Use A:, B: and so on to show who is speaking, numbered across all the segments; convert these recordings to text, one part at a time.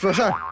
A: 说事儿。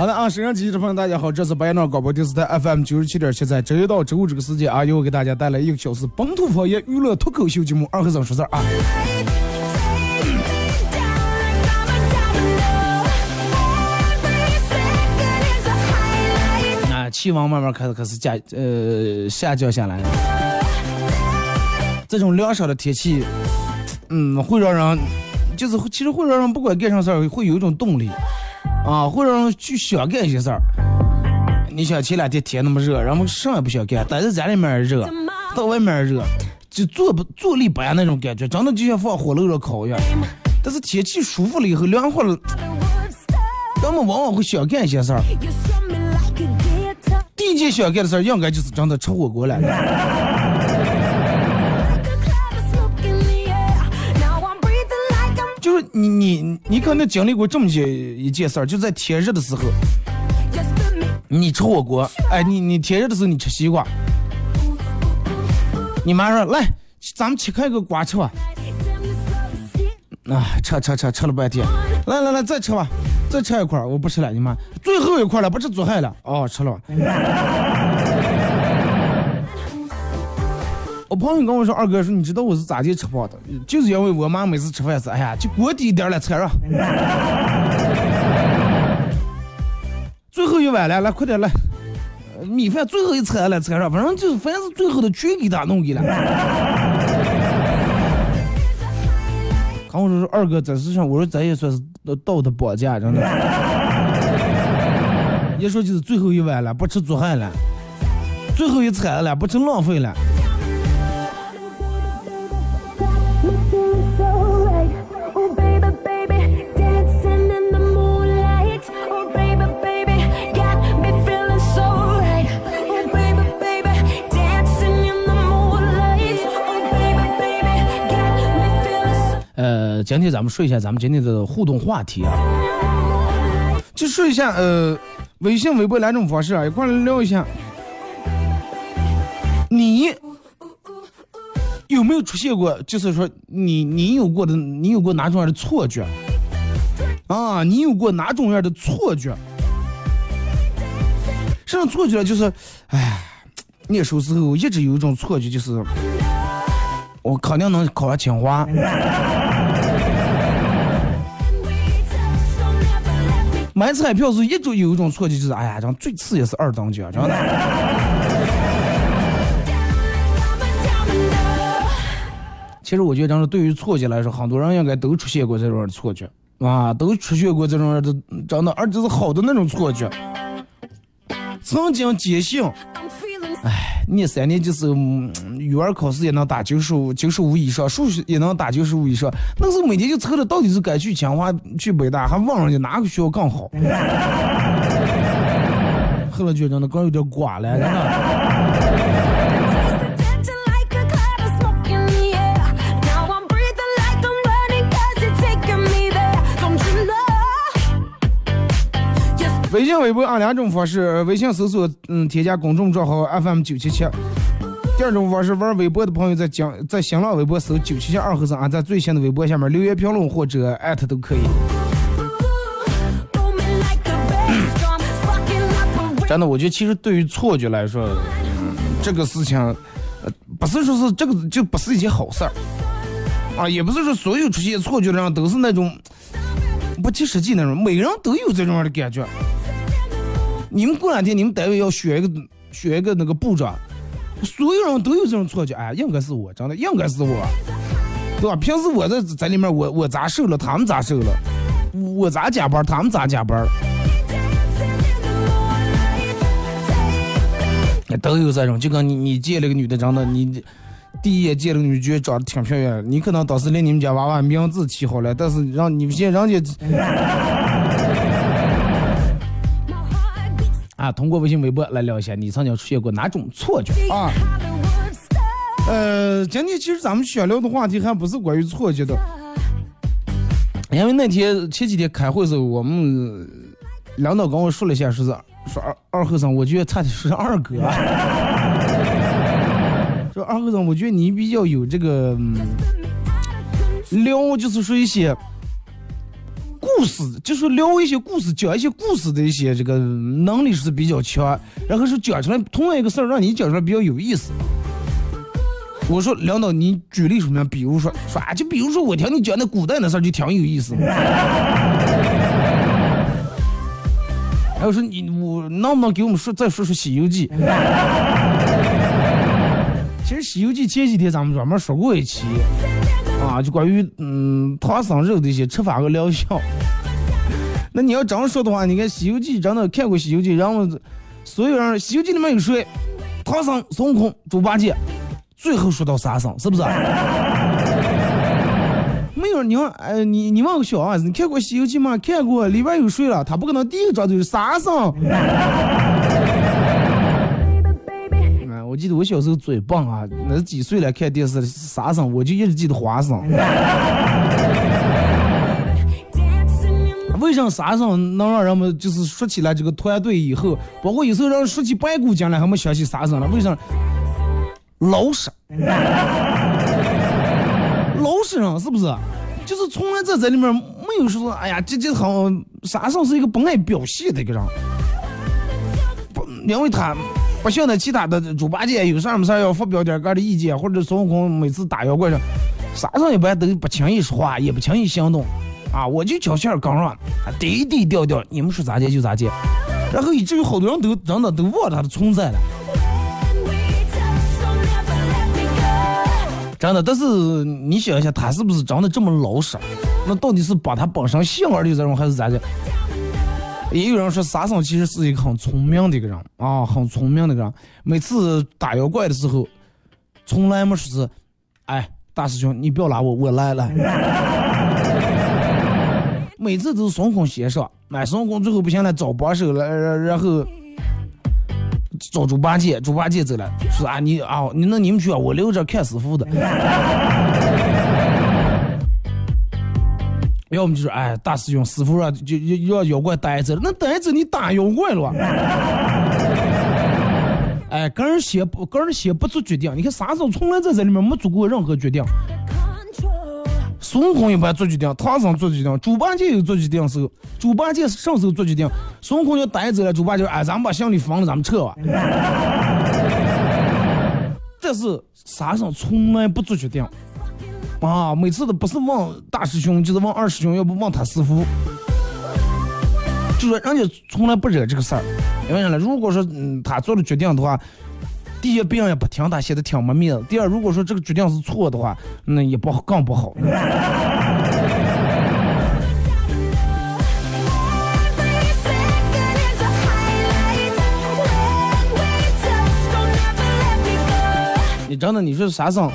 A: 好的啊，沈阳机的朋友，大家好，这是白闹广播电视台 FM 九十七点七，在周一到周五这个时间啊，由我给大家带来一个小时本土方言娱乐脱口秀节目《二和尚说事儿》啊。啊，气温慢慢开始开始下呃下降下来了。这种凉爽的天气，嗯，会让人就是会其实会让人不管干啥事儿，会有一种动力啊，会让人去想干一些事儿。你想前两天天那么热，然后啥也不想干，待在家里面也热，到外面也热，就坐不坐立不安那种感觉，真的就像放火炉上烤一样。但是天气舒服了以后，凉快了.人们往往会想干一些事儿。第一件想干的事儿，应该就是真的吃火锅了。你你你可能经历过这么些一件事儿，就在天热的时候，你吃火锅，哎，你你天热的时候你吃西瓜，你妈说来，咱们切开个瓜吃吧，啊，吃吃吃吃了半天，来来来再吃吧，再吃一块，我不吃了，你妈，最后一块了，不吃做害了，哦，吃了我朋友跟我说，二哥说，你知道我是咋地吃胖的？就是因为我妈每次吃饭是，哎呀，就锅底一点了菜上。最后一碗了，来快点来，米饭最后一餐了菜上，反正就是凡是最后的全给他弄给了。跟我说说二哥这是上，我说咱也算是道德绑架，真的。一说就是最后一碗了，不吃做饭了，最后一餐了，不吃浪费了。今天咱们说一下咱们今天的互动话题啊，就说一下呃，微信、微博两种方式啊，一块来聊一下。你有没有出现过，就是说你你有过的，你有过哪种样的错觉啊？你有过哪种样的错觉？这种错觉就是，哎，那时候时候一直有一种错觉，就是我肯定能考上清华。买彩票时一种有一种错觉，就是哎呀，这最次也是二等奖，真的。其实我觉得，真的对于错觉来说，很多人应该都出现过这种错觉啊，都出现过这种的，真的，而且是好的那种错觉。曾经坚信哎，念三年就是，嗯语文考试也能打九十五、九十五以上，数学也能打九十五以上。那时候每天就愁着到底是该去清华、去北大，还问人家哪个学校更好。后来觉得那刚有点瓜了，微信、微博按两种方式，微信搜索嗯添加公众账号 FM 九七七。第二种方式，玩微博的朋友在讲在新浪微博搜九七七二和尚啊，在最新的微博下面留言评论或者艾特都可以。真的，我觉得其实对于错觉来说，这个事情，呃，不是说是这个就不是一件好事儿，啊，也不是说所有出现错觉的人都是那种不切实际那种，每个人都有这种样的感觉。你们过两天你们单位要选一个选一个那个部长，所有人都有这种错觉，哎，应该是我，真的应该是我，对吧？平时我在在里面我我咋瘦了，他们咋瘦了，我咋加班，他们咋加班。都有这种，就跟你你见了个女的，长得你第一眼见了个女觉得长得挺漂亮，你可能当时连你们家娃娃名字起好了，但是让你们现人家啊，通过微信、微博来聊一下，你曾经出现过哪种错觉啊？呃，今天其实咱们想聊的话题还不是关于错觉的，因为那天前几天开会的时候，我们领导跟我说了一下，说是说二二和尚，我觉得差点说是二哥。说二和尚，我觉得你比较有这个嗯聊，就是说一些故事，就是聊一些故事，讲一些故事的一些这个能力是比较强，然后是讲出来同样一个事儿，让你讲出来比较有意思。我说领导，你举例说明，比如说说啊，就比如说我听你讲那古代的事儿，就挺有意思。还有说你我能不能给我们说再说说《西游记》？其实《西游记》前几天咱们专门说过一期啊，就关于嗯唐僧肉的一些吃法和疗效。那你要这样说的话，你看《西游记》真的看过《西游记》，然后所有人《西游记》里面有谁？唐僧、孙悟空、猪八戒，最后说到沙僧，是不是？没有，你问，呃，你你问个小儿子，你看过《西游记》吗？看过，里边有谁了？他不可能第一个找就是沙僧。我记得我小时候嘴棒啊，那几岁了看电视沙僧，我就一直记得花生。为啥沙僧能让人们就是说起来这个团队以后，包括有时候让人说起白骨精来，还没想起沙僧了？为啥？老实，老实人是不是？就是从来在这里面没有说，哎呀，这这好沙僧是一个不爱表现的一个人，不，因为他不像那其他的猪八戒有啥没啥要发表点个的意见，或者孙悟空每次打妖怪上，沙僧一般都不轻易说话，也不轻易行动，啊，我就脚线刚上，低低调调，你们说咋接就咋接，然后以至于好多人都真的都忘了他的存在了。真的，但是你想一下，他是不是真的这么老实？那到底是把他本身性而立这种，还是咋的？也有人说沙僧其实是一个很聪明的一个人啊，很聪明的一个人。每次打妖怪的时候，从来没说是，哎，大师兄你不要拉我，我来了。每次都是孙悟空先上，买，孙悟空最后不行了，找帮手了，然然后。找猪八戒，猪八戒走了，说啊你啊你那你们去啊，我留着看师傅的。要么就是哎大师兄，师傅让就就让妖怪带走了，那带走你打妖怪了。哎，个人先不，个人先不做决定。你看沙僧从来在这里面没做过任何决定，孙悟空一般做决定，唐僧做决定，猪八戒有做决定时候，猪八戒什么时候做决定？孙悟空要带走了，猪八戒哎，咱们把行李放了，咱们撤吧。这是沙僧从来不做决定，啊，每次都不是问大师兄，就是问二师兄，要不问他师傅。就说人家从来不惹这个事儿，因为啥呢？如果说嗯他做了决定的话，第一别人也不听他，显得挺没面子；第二，如果说这个决定是错的话，那也不好，更不好。你真的，你说沙僧，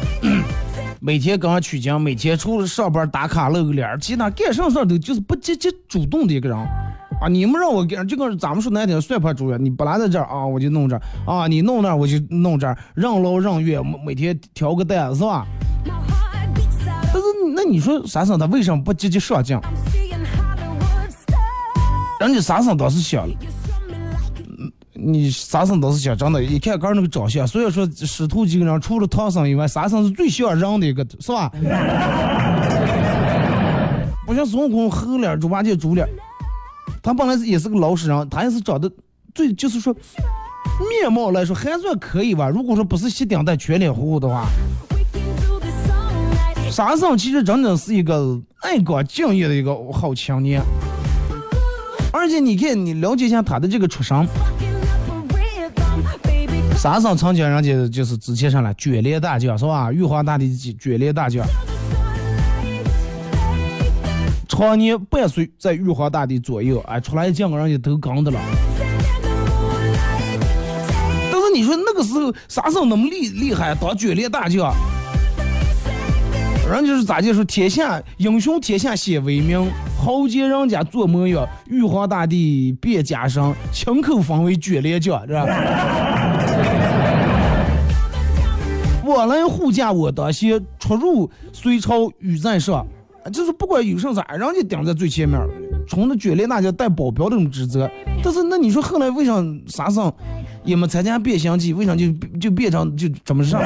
A: 每天跟人取经，每天除了上班打卡露个脸儿，其他干啥事儿都就是不积极主动的一个人。啊，你们让我干，就跟咱们说难听，算盘主任，你本来在这儿啊，我就弄这儿啊，你弄那儿我就弄这儿，任劳任怨，每每天挑个担是吧？但是那你说三生他为什么不积极上进？人家三生倒是想了，你沙僧倒是想真的，一看个儿那个长相，所以说师徒几个人除了唐僧以外，沙僧是最像人的一个，是吧？不像孙悟空猴脸、猪八戒猪脸，他本来也是个老实人，他也是长得最就是说面貌来说还算可以吧。如果说不是西顶带全脸糊糊的话，沙僧其实真的是一个爱岗敬业的一个好青年。而且你看，你了解一下他的这个出身，沙僧曾经人家就是之前上来卷帘大将是吧？玉皇大帝卷帘大将，常年伴随在玉皇大帝左右，哎，出来见个人家都刚的了。但是你说那个时候沙僧那么厉厉害，当卷帘大将，人家是咋就说天下英雄天下先为名，豪杰人家做模样，玉皇大帝变假身，亲口封为卷帘将，是吧？我来护驾我当先，出入隋朝御在上。就是不管有啥啥，人家顶在最前面，冲着卷帘大将带保镖这种职责。但是那你说后来为啥沙僧也没参加变形记，为啥就就变成就怎么上，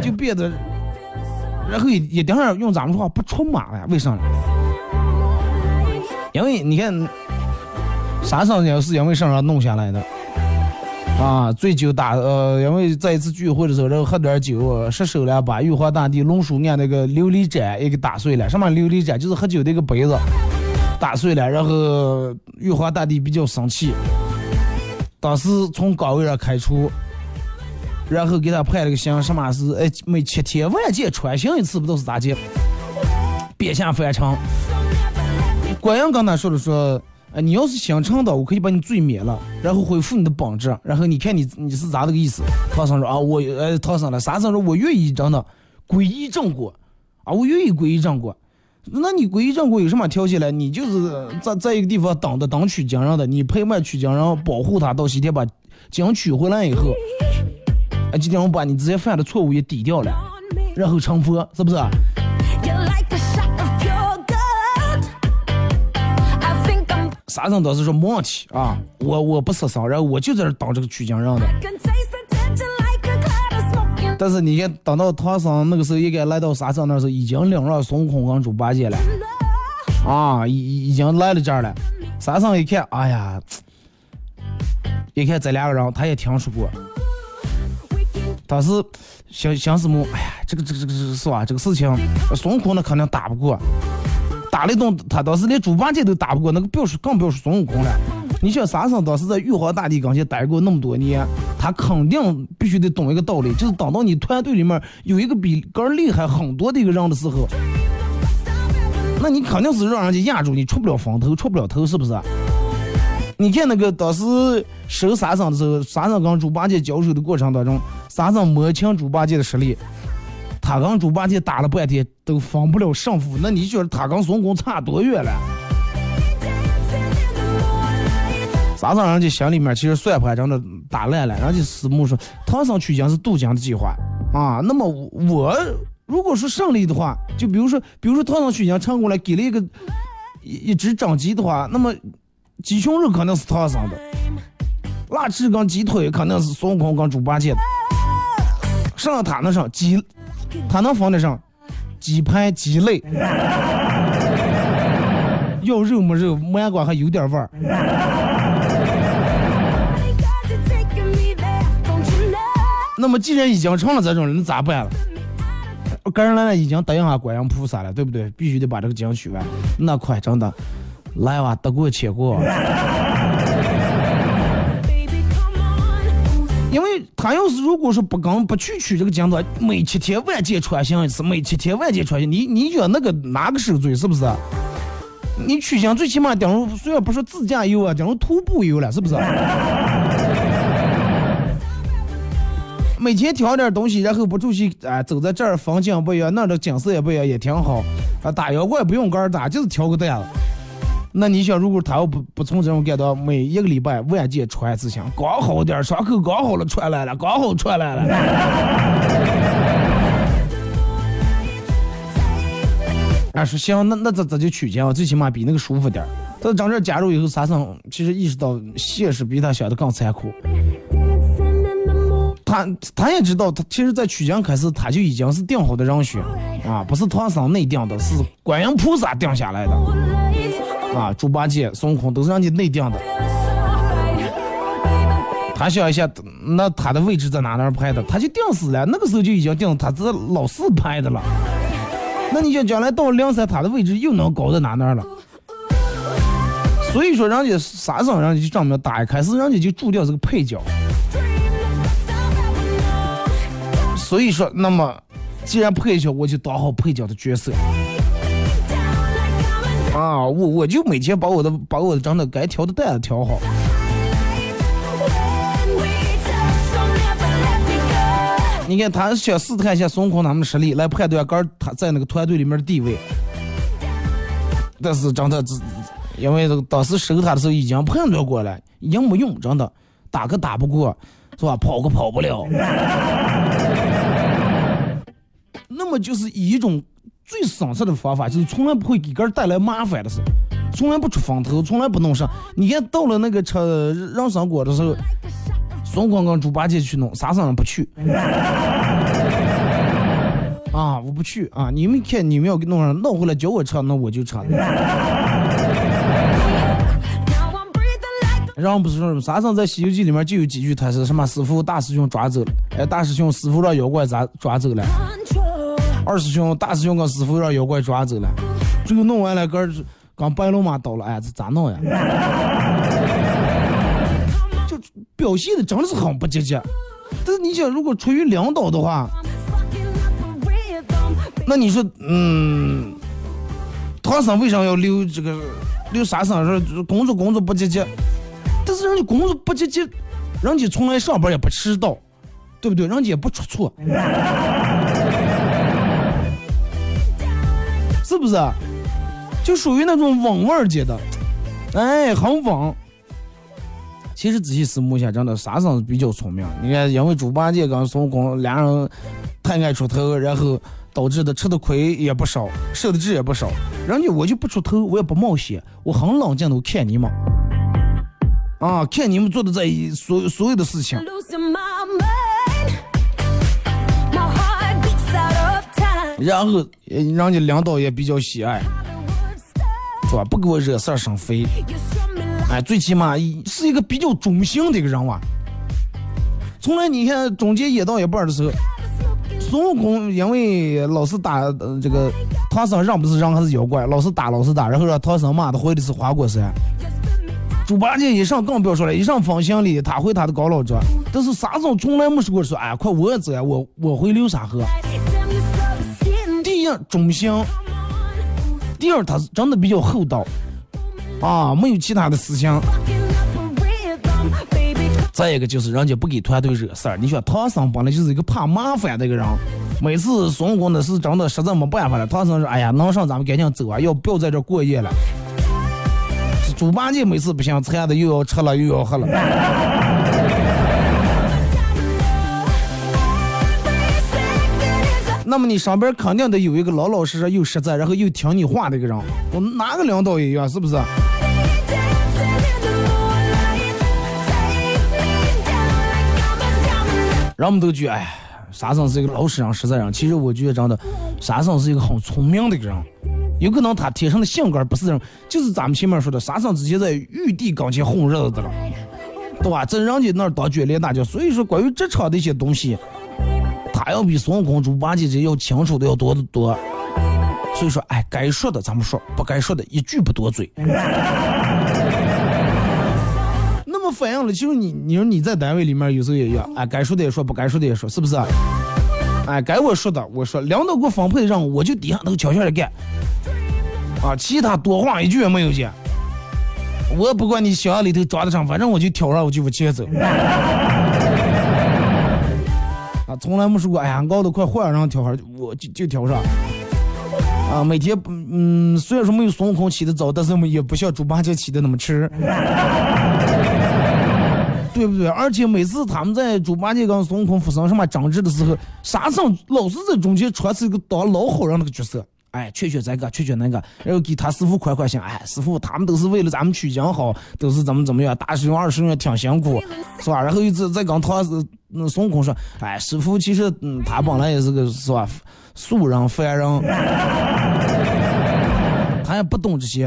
A: 就变得，然后也也顶上用咱们说话不出马了，为啥？因为你看沙僧也是因为身上弄下来的。啊，醉酒打呃，因为在一次聚会的时候，然后喝点酒，失手了，把玉皇大帝龙书案那个琉璃盏也给打碎了。什么琉璃盏？就是喝酒的一个杯子，打碎了。然后玉皇大帝比较生气，当时从岗位上开除，然后给他判了个刑，什么是哎每七天万箭穿心一次，不都是咋介？贬下凡尘。官员跟他说了说。哎，你要是想成的，我可以把你罪免了，然后恢复你的本质，然后你看你你是咋个意思？唐僧说啊，我呃，唐僧了，沙僧说，我愿意真的皈依正果，啊，我愿意皈依正果。那你皈依正果有什么条件呢？你就是在在一个地方等的等取经人的，你陪伴取经人，保护他到西天把经取回来以后，啊，今天我把你之前犯的错误也抵掉了，然后成佛，是不是？沙僧倒是说没问题啊，我我不失丧，然后我就在这等这个取经人的。但是你看，等到唐僧那个时候，应该来到沙僧那时候，已经领了孙悟空跟猪八戒了啊，已已经来了这儿了。沙僧一看，哎呀，一看这两个人，他也听说过，当时想想什么？哎呀，这个这个这个这个是吧？这个事情，孙悟空那肯定打不过，打了一顿，他当时连猪八戒都打不过，那个不要说更不要说孙悟空了。你想沙僧当时在玉皇大帝跟前待过那么多年，他肯定必须得懂一个道理，就是等到你团队里面有一个比个儿厉害很多的一个人的时候，那你肯定是让人家压住，你出不了风头，出不了头，是不是？你看那个当时收沙僧的时候，沙僧跟猪八戒交手的过程当中，沙僧摸清猪八戒的实力，他跟猪八戒打了半天都分不了胜负，那你觉得他跟孙悟空差多远了
B: ？dancing in the moonlight.
A: 沙僧人家心里面其实算盘真的打烂了，人家师母说唐僧取经是渡江的计划啊，那么我如果说胜利的话，就比如说，比如说唐僧取经成功了，给了一个一一只长鸡的话，那么鸡胸肉肯定是唐僧的，腊翅跟鸡腿肯定是孙悟空跟猪八戒的，剩下他那上鸡，他能防得上鸡排、鸡肋，要肉没肉，木瓜还有点味儿。那么既然已经成了这种人，那咋办了？个人来了已经答应下观音菩萨了，对不对？必须得把这个经取完。那快，真的，来吧，得过且过。他要是如果说不刚不去取这个经的，每七天万箭穿心一次，每七天万箭穿心，你你觉得那个哪个受罪是不是？你取经最起码顶住，虽然不是自驾游啊，顶住徒步游了，是不是？每天挑点东西，然后不出去，啊、走在这儿风景不一样，那儿的景色也不一样，也挺好。啊，打妖怪不用杆打，就是挑个担子。那你想，如果他要不不从这种干到每一个礼拜万箭穿一次枪，刚好点儿伤口刚好了穿来了，刚好穿来了。啊，说行，那那咱咱就取经，最起码比那个舒服点儿。他整这加入以后，沙僧其实意识到现实比他想的更残酷。他他也知道，他其实，在取经开始，他就已经是定好的人选啊，不是唐僧内定的，是观音菩萨定下来的啊。猪八戒、孙悟空都是人家内定的。他想一下，那他的位置在哪哪儿排的，他就定死了。那个时候就已经定他是老四拍的了。那你想将来到梁山，他的位置又能高到哪哪儿了？所以说，人家沙僧人家就这么打，一开始人家就注定是个配角。所以说，那么既然配角，我就当好配角的角色啊！我我就每天把我的把我的真的该调的担子挑好。你看，他想试探一下孙悟空他们的实力，来判断个儿他在那个团队里面的地位。但是真的，因为这个当时收他的时候已经判断过了，已经没用，真的打个打不过，是吧？跑个跑不了。那么就是以一种最省事的方法，就是从来不会给个人带来麻烦的事，从来不出风头，从来不弄事。你看到了那个吃人参果的时候，孙悟空跟猪八戒去弄，沙僧不去。啊，我不去啊！你们看，你们要给弄上弄回来叫我吃，那我就吃。然后不是说沙僧在《西游记》里面就有几句，他是什么师傅大师兄抓走了，哎，大师兄师傅让妖怪抓抓走了，二师兄大师兄跟师傅让妖怪抓走了，最后弄完了，个刚白龙马倒了，哎，这咋弄呀？就表现的真的是很不积极。但是你想，如果出于领导的话，那你说，嗯，唐僧为啥要留这个留沙僧说工作工作不积极？但是人家工作不积极，人家从来上班也不迟到，对不对？人家也不出错，是不是？就属于那种稳味儿级的，哎，很稳。其实仔细思慕一下，真的沙僧比较聪明。你看，因为猪八戒跟孙悟空俩人太爱出头，然后导致的吃的亏也不少，受的罪也不少。人家我就不出头，我也不冒险，我很冷静的看你们。啊，看你们做的这一所所有的事情，然后人家领导也比较喜爱，是吧？不给我惹事儿生非，哎，最起码是一个比较忠心的一个人哇。从来你看中间演到一半的时候，孙悟空因为老是打这个唐僧，让不是让还是妖怪，老是打老是打，然后让唐僧骂他回的是花果山。猪八戒一上更不要说了，一上放行李，他回他的高老庄。但是沙僧从来没说过说，哎，快我也走呀，我我回流沙河。第一忠心，第二他是真的比较厚道，啊，没有其他的思想。再一个就是人家不给团队惹事儿。你说唐僧本来就是一个怕麻烦的一个人，每次孙悟空那是真的实在没办法了，唐僧说，哎呀，能上咱们赶紧走啊，要不要在这过夜了？猪八戒每次不行，馋的又要吃了又要喝了。那么你上边肯定得有一个老老实实又实在，然后又听你话的一个人。我哪个领导也一样，是不是？人们都觉得，哎，沙僧是一个老实人、实在人。其实我觉得真的，沙僧是一个很聪明的一个人。有可能他天生的性格不是人，就是咱们前面说的，沙僧之前在玉帝跟前混日子的了，对吧？在人家那儿当卷帘大将，所以说关于职场的一些东西，他要比孙悟空、猪八戒这要清楚的要多得多。所以说，哎，该说的咱们说，不该说的一句不多嘴。那么反映了，就是你，你说你在单位里面有时候也要，哎，该说的也说，不该说的也说，是不是？哎，该我说的我说，领导给我分配的任务，我就底下那个悄悄的干。啊，其他多话一句也没有讲。我不管你小样里头装的上，反正我就挑上，我就往前走。啊，从来没说过，哎呀，熬得快坏了，然后调上，我就就调上。啊，每天嗯，虽然说没有孙悟空起得早，但是也不像猪八戒起得那么迟。对不对？而且每次他们在猪八戒跟孙悟空发生什么争执的时候，沙僧老是在中间穿起一个当老好人那个角色。
C: 哎，劝劝这个，劝劝那个，然后给他师傅宽宽心，哎，师傅他们都是为了咱们曲江好，都是怎么怎么样，大师兄二师兄挺辛苦，是吧？然后又再再跟他是那孙悟空说，哎，师傅其实嗯，他本来也是个是吧，素人凡人，他也不懂这些，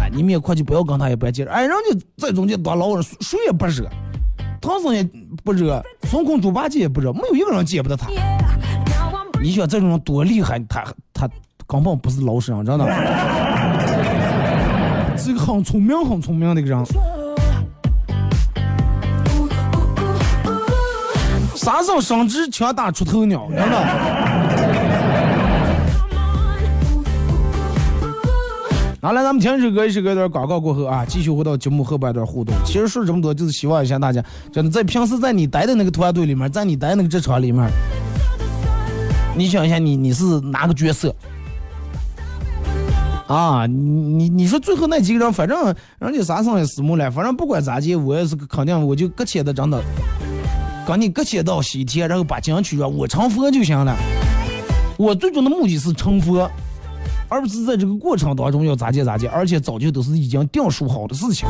C: 哎，你们也快去不要跟他也不要介，哎，人家在中间当老人，谁也不惹，唐僧也不惹，孙悟空、猪八戒也不惹，没有一个人见不得他。你想这种人多厉害，他他根本不是老实人，真的，是一个很聪明、很聪明的一个人。啥时候升职枪打出头鸟？真的。好来，咱们听一首歌，一首歌一段广告过后啊，继续回到节目后半段互动。其实说这么多，就是希望一下大家，真的在平时在你待的那个团队里面，在你待那个职场里面，你想一下你，你是哪个角色？啊，你你你说最后那几个人，反正人家啥生也死木了，反正不管咋地，我也是肯定我就搁浅的真的，跟你搁浅到西天，然后把金取了，我成佛就行了。我最终的目的是成佛，而不是在这个过程当中要咋地咋地，而且早就都是已经定数好的事情。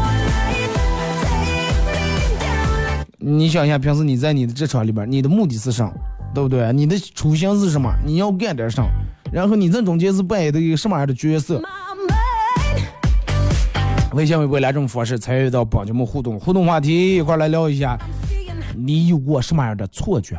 C: 你想一下，平时你在你的职场里边，你的目的是什么？对不对？你的初心是什么？你要干点啥？然后你在中间是扮演的一个什么样的角色
B: ？my mind.
C: 微信、微博两种方式参与到帮节目互动，互动话题一块来聊一下，你有过什么样的错觉？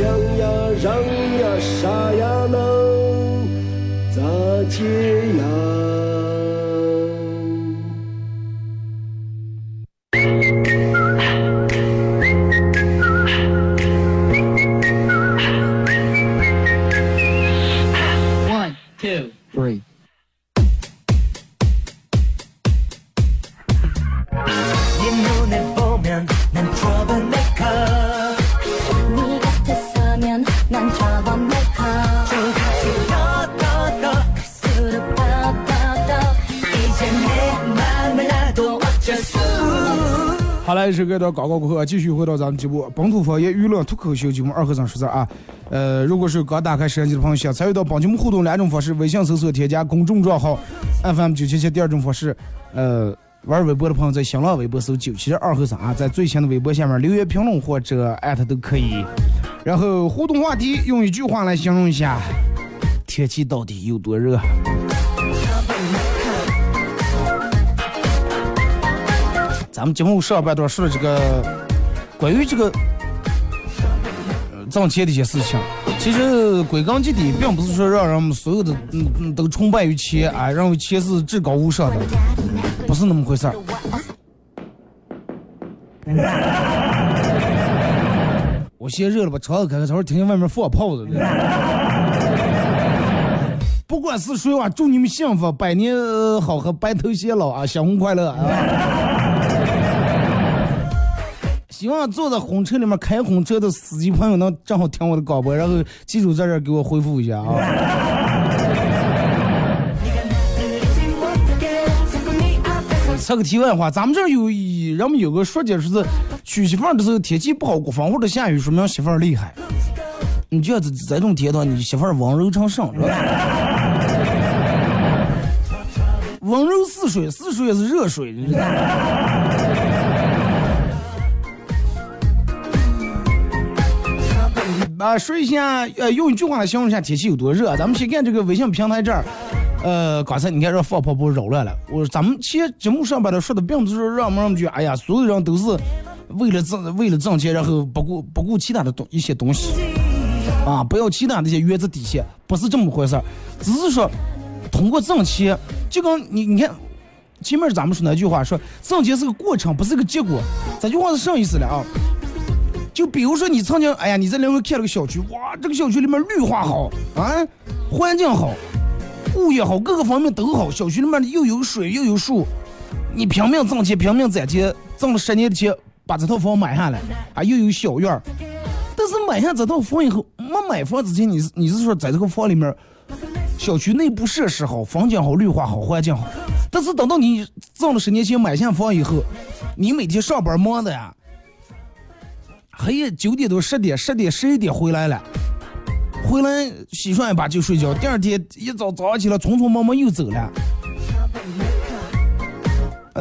B: 想呀，让呀，啥呀，能咋接呀？
A: 好了，是这段广告过后啊，继续回到咱们节目本土方言娱乐脱口秀节目二和尚说事儿啊。呃，如果是刚打开摄像机的朋友，想参与到本节目互动两种方式：微信搜索添加公众账号 FM 九七七；第二种方式，呃，玩微博的朋友在新浪微博搜九七二和尚啊，在最新的微博下面留言评论或者艾特都可以。然后互动话题用一句话来形容一下，天气到底有多热？咱们节目上半段说了这个关于这个呃挣钱的一些事情，其实归根结底，并不是说让人们所有的嗯嗯都崇拜于钱啊，认为钱是至高无上的，不是那么回事儿。我嫌热了，把窗子开开，这会儿听见外面放炮的。不管是谁啊，祝你们幸福，百年好合，白头偕老啊，新婚快乐啊！希望坐在红车里面开红车的司机朋友能正好听我的广播，然后记住在这儿给我回复一下啊。插个题外话，咱们这儿有一人们有个说解，说，是娶媳妇儿的时候天气不好，刮风或者下雨，说明媳妇儿厉害。你觉得这这种天段，你媳妇儿温柔成圣是吧？温柔似水，似水也是热水。你知道吗啊，说一下，呃，用一句话来形容一下天气有多热。咱们先看这个微信平台这儿，呃，刚才你看这放炮不扰乱了。我咱们其实节目上边的说的，并不是说让我们觉得，哎呀，所有人都是为了挣为了挣钱，然后不顾不顾其他的东一些东西，啊，不要其他那些原则底线，不是这么回事儿，只是说通过挣钱，就跟你你看。前面咱们说那句话说，挣钱是个过程，不是个结果。这句话是什意思了啊？就比如说你曾经，哎呀，你在临潍看了个小区，哇，这个小区里面绿化好啊，环境好，物业好，各个方面都好，小区里面又有水又有树，你拼命挣钱，拼命攒钱，挣了十年的钱，把这套房买下来，啊，又有小院儿。但是买下这套房以后，没买房之前，你是你是说在这个房里面，小区内部设施好，房间好，绿化好，环境好。但是等到你挣了十年钱买下房以后，你每天上班忙的呀，黑夜九点多十点十点十一点回来了，回来洗涮一把就睡觉，第二天一早早上起来匆匆忙忙又走了。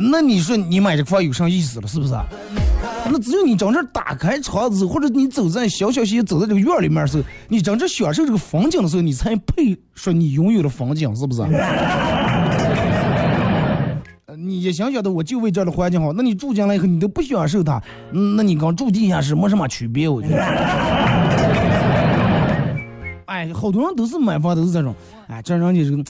A: 那你说你买这房有啥意思了？是不是？那只有你真正打开窗子，或者你走在小小心走在这个院里面的时候，你真正享受这个风景的时候，你才配说你拥有了风景，是不是？你也想想的，我就为这儿的环境好，那你住进来以后，你都不享受它，嗯那你跟住地下室没什么区别，我觉得。哎，好多人都是买房都是这种，哎，这人家这个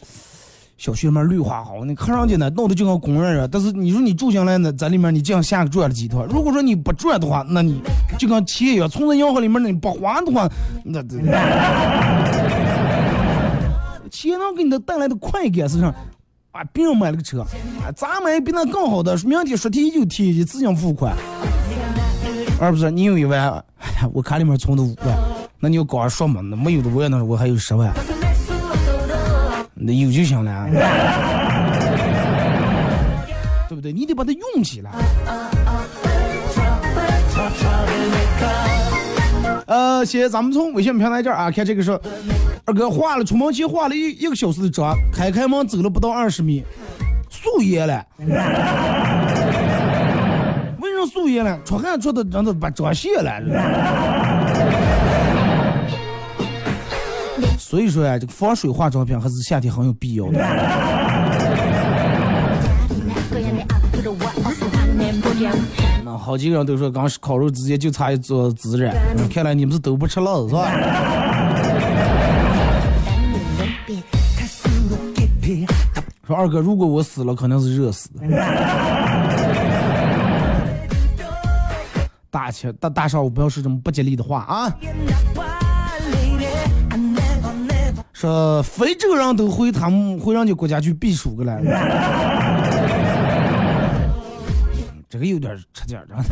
A: 小区里面绿化好，你看上去呢弄得就跟公园一样，但是你说你住进来呢，在里面你这样下个转了几趟，如果说你不转的话，那你就跟钱一样，存在银行里面你不花的话，那这。钱 能给你的带来的快感是啥？啊，别人买了个车，啊，咱买比那更好的，明天说提就提，一次性付款，而不是你有一万，哎呀，我卡里面存的五万，那你要刚说嘛，那没有的我也能，我还有十万，那有就行了，啊对不对？你得把它用起来。呃，先咱们从微信平台这儿啊，看这个是二哥化了出门前化了一一个小时的妆，开开门走了不到二十米，素颜了。为什么素颜了？出汗出的真的把妆卸了。所以说呀，这个防水化妆品还是夏天很有必要的。那好几个人都说，刚烤肉之前就差一撮孜然，看来你们是都不吃辣的是吧？说二哥，如果我死了，肯定是热死的。大切大大少，我不要说这么不吉利的话啊！说非洲人都回他们回人家国家去避暑去了，这个有点扯劲儿，真的。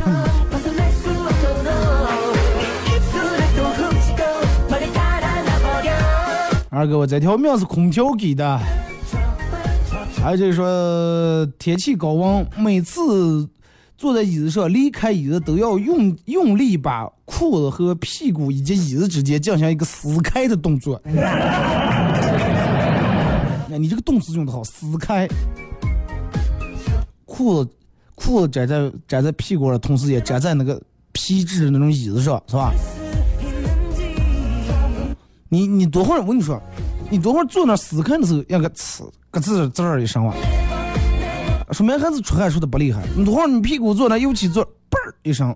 A: 二哥，我这条命是空调给的。还有就是说，天气高温，每次坐在椅子上离开椅子都要用用力把裤子和屁股以及椅子之间进行一个撕开的动作。那 你这个动词用的好，撕开。裤子裤子粘在粘在屁股上，同时也粘在那个皮质的那种椅子上，是吧？你你多会儿，我跟你说，你多会儿坐那撕开的时候，要个呲咯吱吱儿一声哇，说明还是出汗出的不厉害。你多会儿你屁股坐那尤其坐，嘣儿一声，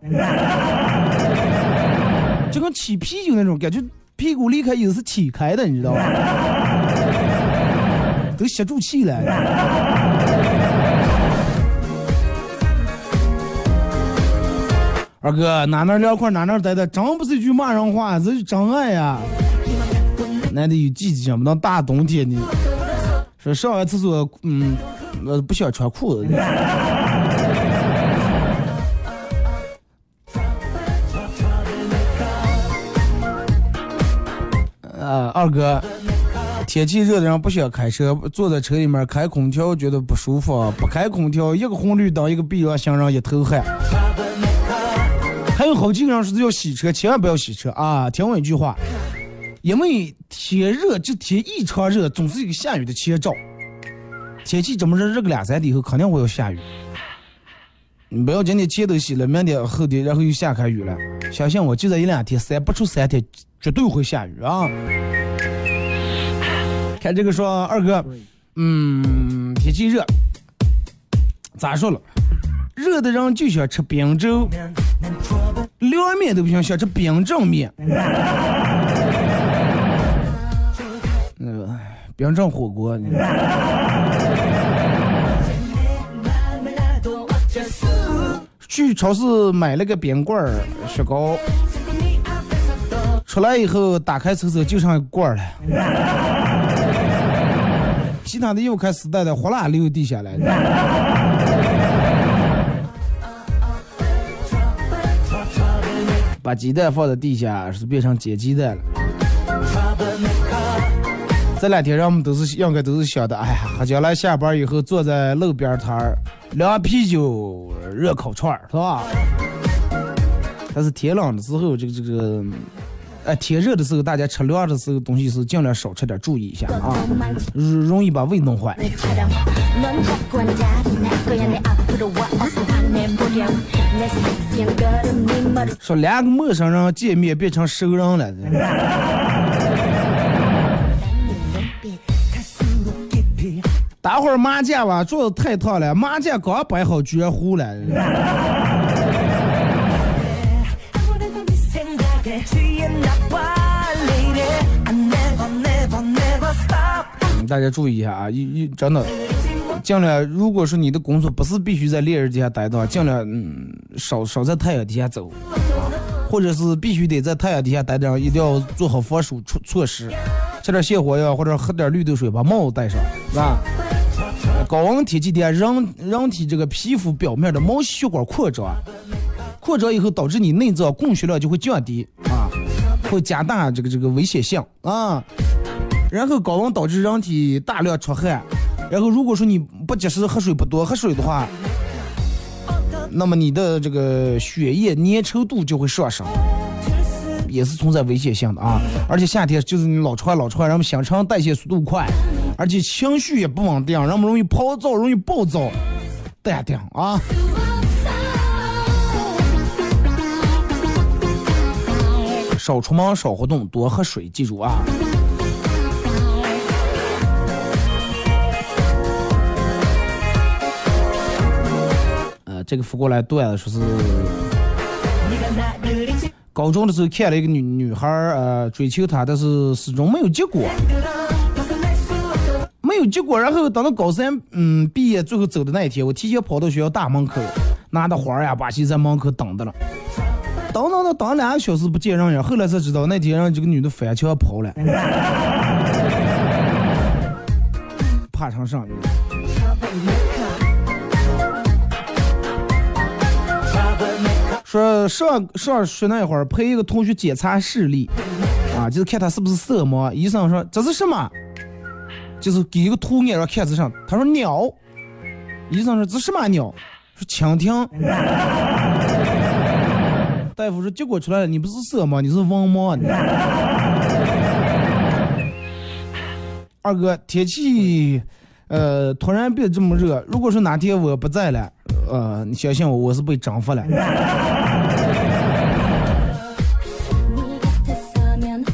A: 就跟起啤酒那种感觉，屁股离开椅子是起开的，你知道吧？都吸住气了。二哥，哪哪凉快哪哪待的，真不是一句骂人话，这是真爱呀！那得有季节，不能大冬天的。说上完厕所，嗯，呃，不想穿裤子。呃，二哥，天气热的人不想开车，坐在车里面开空调觉得不舒服，不开空调，一个红绿灯，一个避让行人，一头汗。还有好几个人说要洗车，千万不要洗车啊！听我一句话，因为天热，这天异常热，总是一个下雨的前兆。天气这么热，热个两三天以后，肯定会要下雨。你不要今天前头洗了，明天后天然后又下开雨了。相信我，就这一两天，三不出三天，绝对会下雨啊！看这个说二哥，嗯，天气热，咋说了？热的人就想吃冰粥，凉面都不行，想吃冰镇面。冰镇火锅，你去超市买了个冰棍儿、雪糕，出来以后打开瞅瞅，就剩一罐儿了。其他的又开始带的哗啦流地下来了。把鸡蛋放在地下，是变成煎鸡蛋了。这两天人们都是应该都是想的，哎呀，将来下班以后坐在路边摊儿，凉啤酒、热烤串儿，是吧？但是天冷的时候，这个这个，哎，天热的时候，大家吃凉的时候东西是尽量少吃点，注意一下啊，容易把胃弄坏。说两个陌生人见面变成熟人了。打会儿麻将吧，桌子太烫了，麻将刚摆好居然糊了。大家注意一下啊，一一真的，尽量如果说你的工作不是必须在烈日底下待的话，尽量嗯少少在太阳底下走，或者是必须得在太阳底下待着，一定要做好防暑措措施，吃点泻火药或者喝点绿豆水，把帽子戴上，是吧？高温天气底下，人人体这个皮肤表面的毛细血管扩张，扩张以后导致你内脏供血量就会降低啊，会加大这个这个危险性啊。然后高温导致人体大量出汗，然后如果说你不及时喝水不多喝水的话，那么你的这个血液粘稠度就会上升，也是存在危险性的啊。而且夏天就是你老出汗老出汗，然后新陈代谢速度快，而且情绪也不稳定，人们容易暴躁，容易暴躁，淡定啊。少出门，少活动，多喝水，记住啊。呃，这个发过来段子说是，高中的时候看了一个女女孩儿，呃，追求他，但是始终没有结果，没有结果。然后等到高三，嗯，毕业最后走的那一天，我提前跑到学校大门口，拿着花儿呀，把戏在门口等着了。等等等等两个小时不见人影，后来才知道那天让这个女的翻墙跑了，怕成啥？说上上学那会儿陪一个同学检查视力，啊，就是看他是不是色盲。医生说这是什么？就是给一个图案让看子上，他说鸟。医生说这什么鸟？说蜻蜓。大夫说结果出来了，你不是色盲，你是文盲。二哥，天气，呃，突然变这么热，如果说哪天我不在了，呃，你相信我，我是被征服了。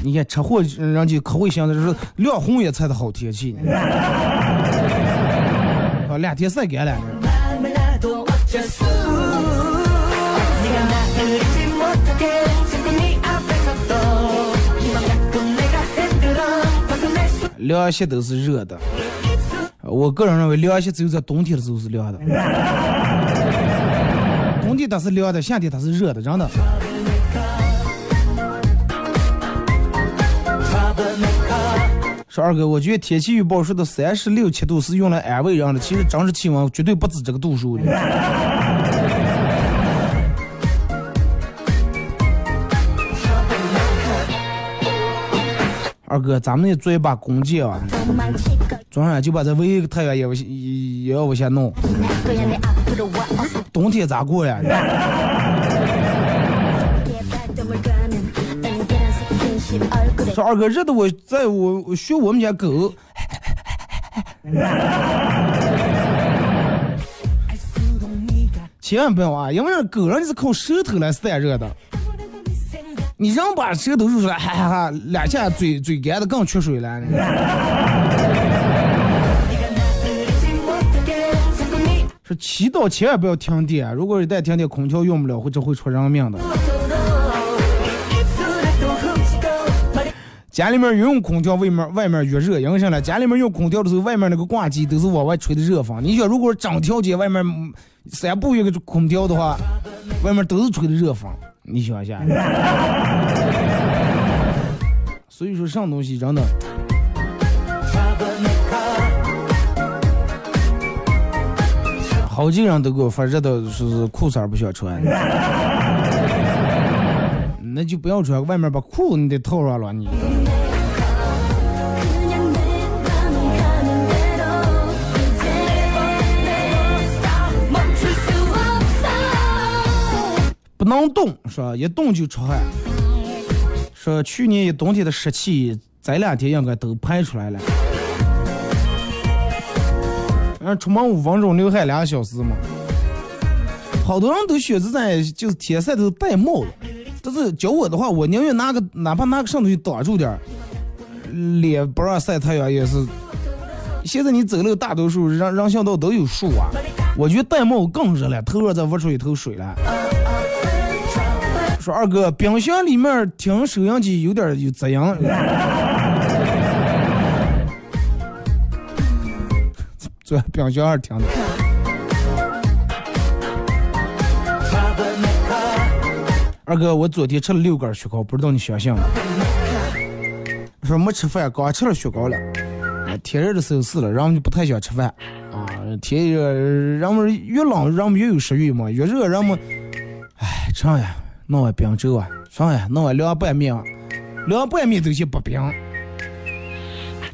A: 你看车祸，人家可会想的是亮红叶才的好天气。啊，两天晒干了。凉鞋都是热的，我个人认为凉鞋只有在冬天的时候是凉的，冬天它是凉的，夏天它是热的，真的。说二哥，我觉得天气预报说的三十六七度是用来安慰人的，其实真实气温绝对不止这个度数的。二哥，咱们也做一把弓箭啊！昨晚就把这唯一一个太阳也往也要往下弄。冬天咋过呀？说二哥，热的我在我我学我们家狗，千万不要啊！因为狗人是靠舌头来散热的。你人把舌头露出来，哈哈哈，两下嘴嘴干的更缺水了。说祈祷千万不要停电，如果一旦停电，空调用不了，或者会出人命的。家里面用空调，外面外面越热，因为啥呢？家里面用空调的时候，外面那个挂机都是往外吹的热风。你想，如果整条街外面三部一个空调的话，外面都是吹的热风。你想一下，所以说上东西真的，好几个人都给我发热的，说是裤衩不想穿，那就不要穿，外面把裤你得套上了你。能动，说一动就出汗。说去年一冬天的湿气，这两天应该都排出来了。嗯，出门五分钟流汗两小时嘛。好多人都选择在就是天晒都戴帽子，但是教我的话，我宁愿拿个哪怕拿个什么东西挡住点儿，脸不让晒太阳也是。现在你走路大多数人人行道都有树啊，我觉得戴帽更热了，头上再捂出一头水来。说二哥，冰箱里面听收音机有点有杂音。坐冰箱上听的。二哥，我昨天吃了六根雪糕，不知道你相信吗？说没吃饭，刚吃了雪糕了。天热的时候是了，人们就不太想吃饭啊。天热，人们越冷，人们越有食欲嘛；越热，人们，哎，这样呀。弄碗冰粥啊，算了，弄碗凉拌面，凉拌面都行不冰。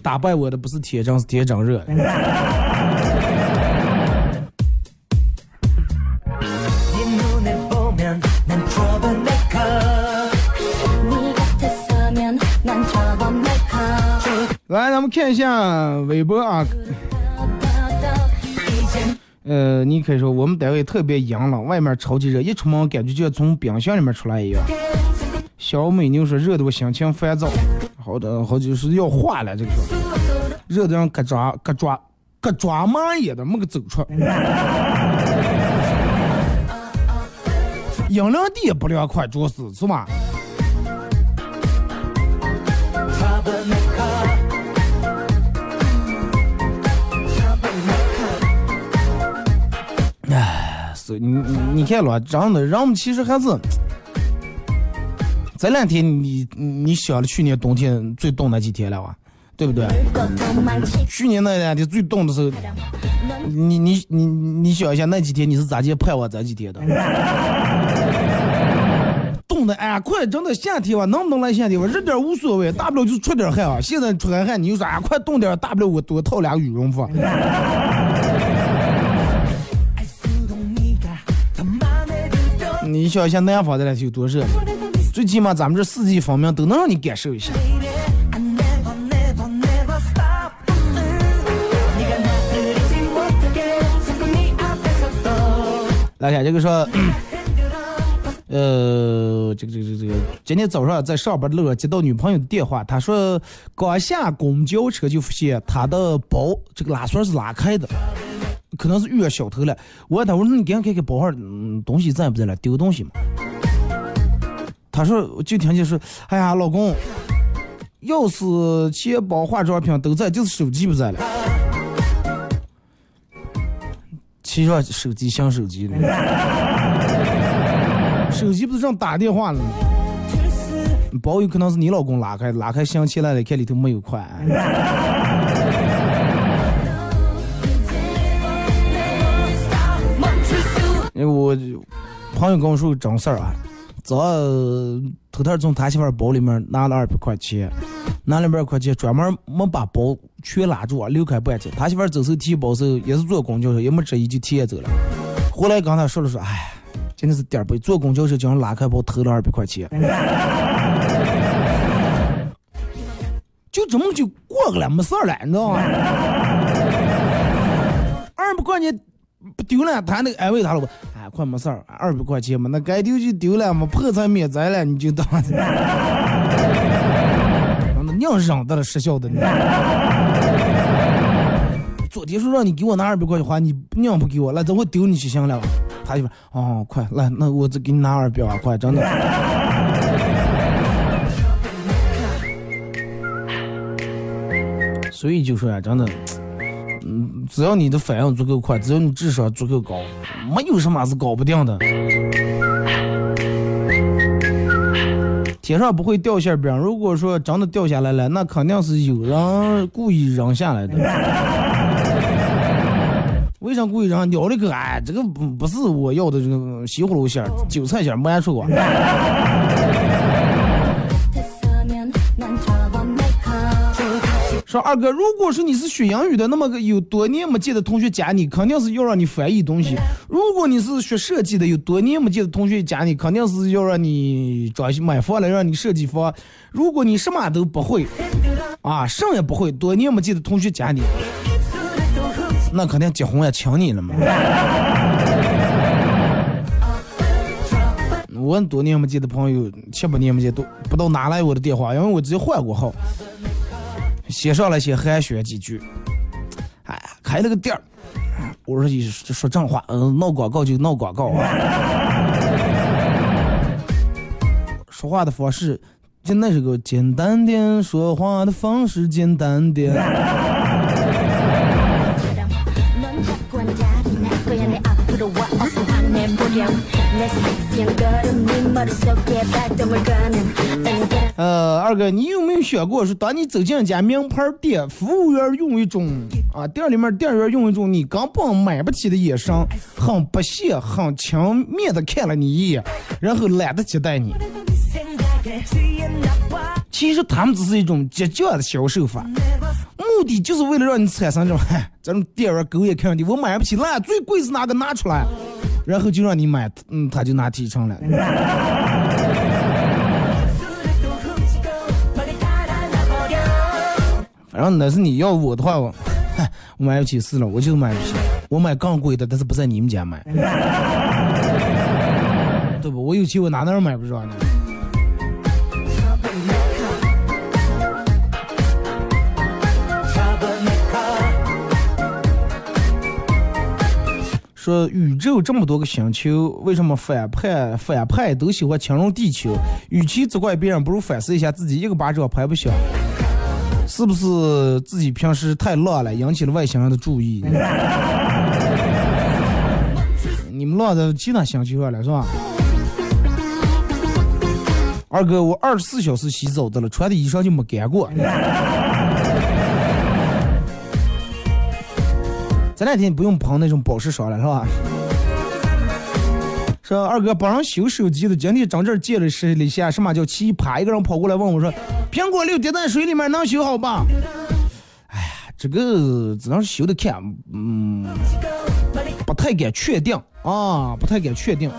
A: 打败我的不是铁掌，是铁掌热的。来，咱们看一下微博啊。呃，你可以说我们单位特别阴冷，外面超级热，一出门感觉就像从冰箱里面出来一样。小美妞说热的我心情烦躁，好的好就是要化了，这个说热的让咯抓咯抓咯抓蚂蚁的没个走出。阴凉地也不凉快，主要是是吧？你你你看了，真的，人们其实还是这两天你你想了去年冬天最冻那几天了吧？对不对？去年那两天最冻的时候，你你你你想一下那几天你是咋接盼望这几天的？冻的哎快，真的夏天吧，能不能来夏天吧？热点无所谓，大不了就出点汗啊。现在出点汗，你就说啊快冻点，大不了我多套俩羽绒服。你想一下南方这两天有多热？最起码咱们这四季分明，都能让你感受一下。来看这个说，呃，这个这个这个这个，今天早上在上班路上接到女朋友的电话，她说刚下公交车就发现她的包这个拉锁是拉开的，可能是遇到小偷了。我问他，我说那你赶紧看看包上嗯东西在不在了，丢东西吗？他说我就听见说，哎呀，老公，钥匙、钱包、化妆品都在，就是手机不在了。其实手机像手机呢，手机不是正打电话呢吗？包有可能是你老公拉开，拉开想起来了，看里头没有款。我朋友跟我说个真事儿啊，早上偷偷从他媳妇儿包里面拿了二百块钱，拿了二百块钱专门没把包全拉住啊，留开半截。他媳妇儿走时候提包时候也是坐公交车，也没注意就提走了。后来跟他说了说，哎，真的是点儿背，坐公交车竟然拉开包偷了二百块钱，就这么就过去了，没事儿了，你知道吗？二百块钱不丢了，他那个安慰他了不？哎，快没事儿，二百块钱嘛，那该丢就丢了嘛，破财免灾了，你就当。那娘嚷的了，失效的呢。昨天说让你给我拿二百块钱花，你娘不给我，那等会丢你去行了？他就说哦，快来，那我再给你拿二百万块，真的。所以就说呀，真的，嗯，只要你的反应足够快，只要你智商足够高，没有什么是搞不定的。天上不会掉馅饼，如果说真的掉下来了，那肯定是有人故意扔下来的。为啥故意扔？咬了个，哎，这个不不是我要的这个西葫芦馅、韭菜馅，没人说过。说二哥，如果说你是学英语的，那么个有多年没见的同学加你，肯定是要让你翻译东西；如果你是学设计的，有多年没见的同学加你，肯定是要让你装修买房了，让你设计房；如果你什么都不会，啊，什么也不会，多年没见的同学加你，那肯定结婚也请你了嘛。我多年没见的朋友，七八年没见都不知道哪来我的电话，因为我直接换过号。写上来先寒暄几句，哎，开了个店儿，我说一说正话，嗯，闹广告就闹广告啊，说话的方式就那是个简单点，说话的方式简单点。呃，二哥，你有没有想过，说当你走进一家名牌店，服务员用一种啊，店里面店员用一种你根本买不起的眼神，很不屑、很轻蔑的看了你一眼，然后懒得接待你。其实他们只是一种激将的销售法，目的就是为了让你产生这种，嗨，这种店员狗眼看上你，我买不起，那最贵是哪个拿出来，然后就让你买，嗯，他就拿提成了。反正那是你要我的话，我 我买不起四了，我就买不起，我买更贵的，但是不在你们家买，对不？我有钱我哪哪买不着呢？说宇宙这么多个星球，为什么反派反派都喜欢侵入地球？与其责怪别人，不如反思一下自己，一个巴掌拍不响。是不是自己平时太浪了，引起了外星人的注意？你们浪的其他星球上了是吧？二哥，我二十四小时洗澡的了，穿的衣裳就没干过。这两天不用喷那种保湿霜了是吧？说二哥帮人修手机的，今天张这借了十里下，什么叫奇葩？一个人跑过来问我说：“苹果六跌在水里面能修好吧？”哎呀，这个只能修的看，嗯，不太敢确定啊，不太敢确定。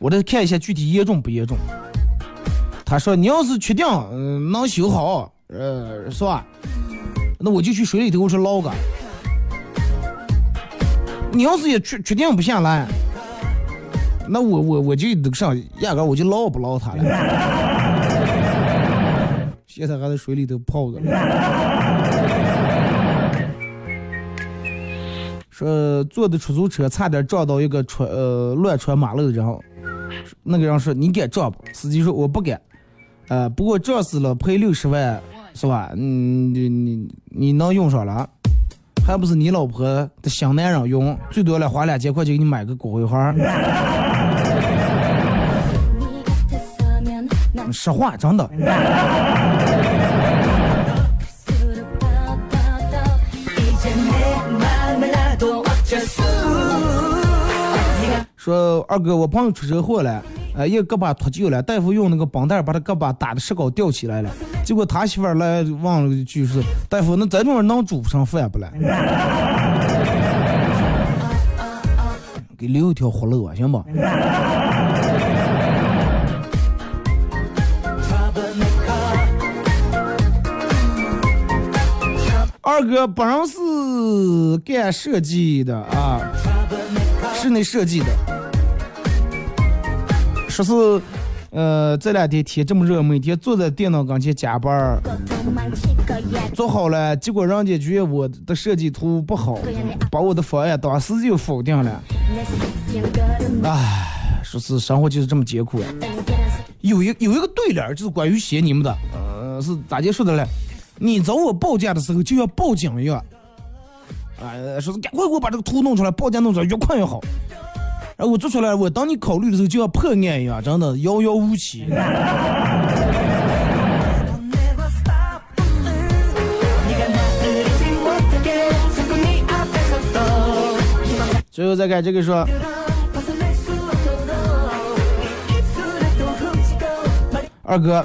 A: 我得看一下具体严重不严重。他说：“你要是确定，嗯，能修好，呃，是吧？那我就去水里头我去捞个。你要是也确确定不下来，那我我我就得上，压根我就捞不捞他了。现在还在水里头泡着。说坐的出租车差点撞到一个穿呃乱穿马路的人，那个人说你敢撞不？司机说我不敢，呃不过撞死了赔六十万是吧？嗯你你你能用上了，还不是你老婆的新男人用，最多了花两千块钱给你买个骨灰盒。实话，真的。说二哥，我朋友出车祸了，呃，一个胳膊脱臼了，大夫用那个绷带把他胳膊打的石膏吊起来了，结果他媳妇儿来问了一句是，大夫，那咱这能煮不成饭不了？给留一条活路啊，行不？二哥本人是干设计的啊，室内设计的。说是，呃，这两天天这么热，每天坐在电脑跟前加班儿，做好了，结果人家觉得我的设计图不好，把我的方案当时就否定了。唉，说是生活就是这么艰苦呀。有一有一个对联就是关于写你们的，呃，是咋结束的嘞？你找我报价的时候就要报警一样，啊，说是赶快给我把这个图弄出来，报价弄出来，越快越好。然后我做出来，我当你考虑的时候就要破案一样，真的遥遥无期。最后再看这个说，二哥，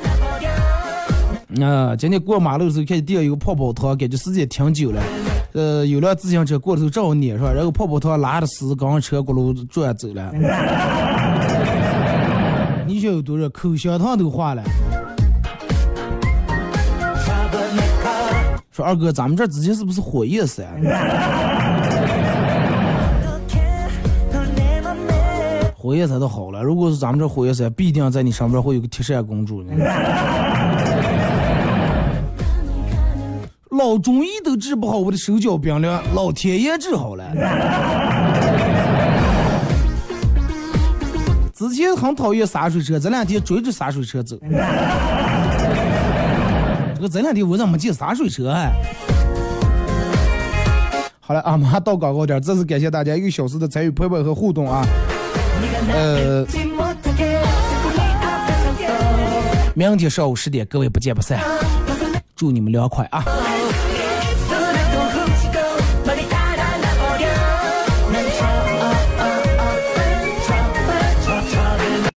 A: 啊、今天过马路的时候看见地上有个泡泡糖，感觉时间挺久了。呃，有辆自行车过的时候正好撵上，然后泡泡糖拉着丝刚车轱辘转走了。你想有多热，口香糖都化了。说二哥，咱们这之前是不是火焰山？火焰山都好了，如果是咱们这火焰山，必定在你上边会有个铁扇公主呢。老中医都治不好我的手脚冰凉，老天爷治好了。之前很讨厌洒水车，这两天追着洒水车走。这个这两天我咋没见洒水车啊？好了，啊，马上到广告点，再次感谢大家一个小时的参与陪伴和互动啊。呃，明天上午十点，各位不见不散。祝你们凉快啊！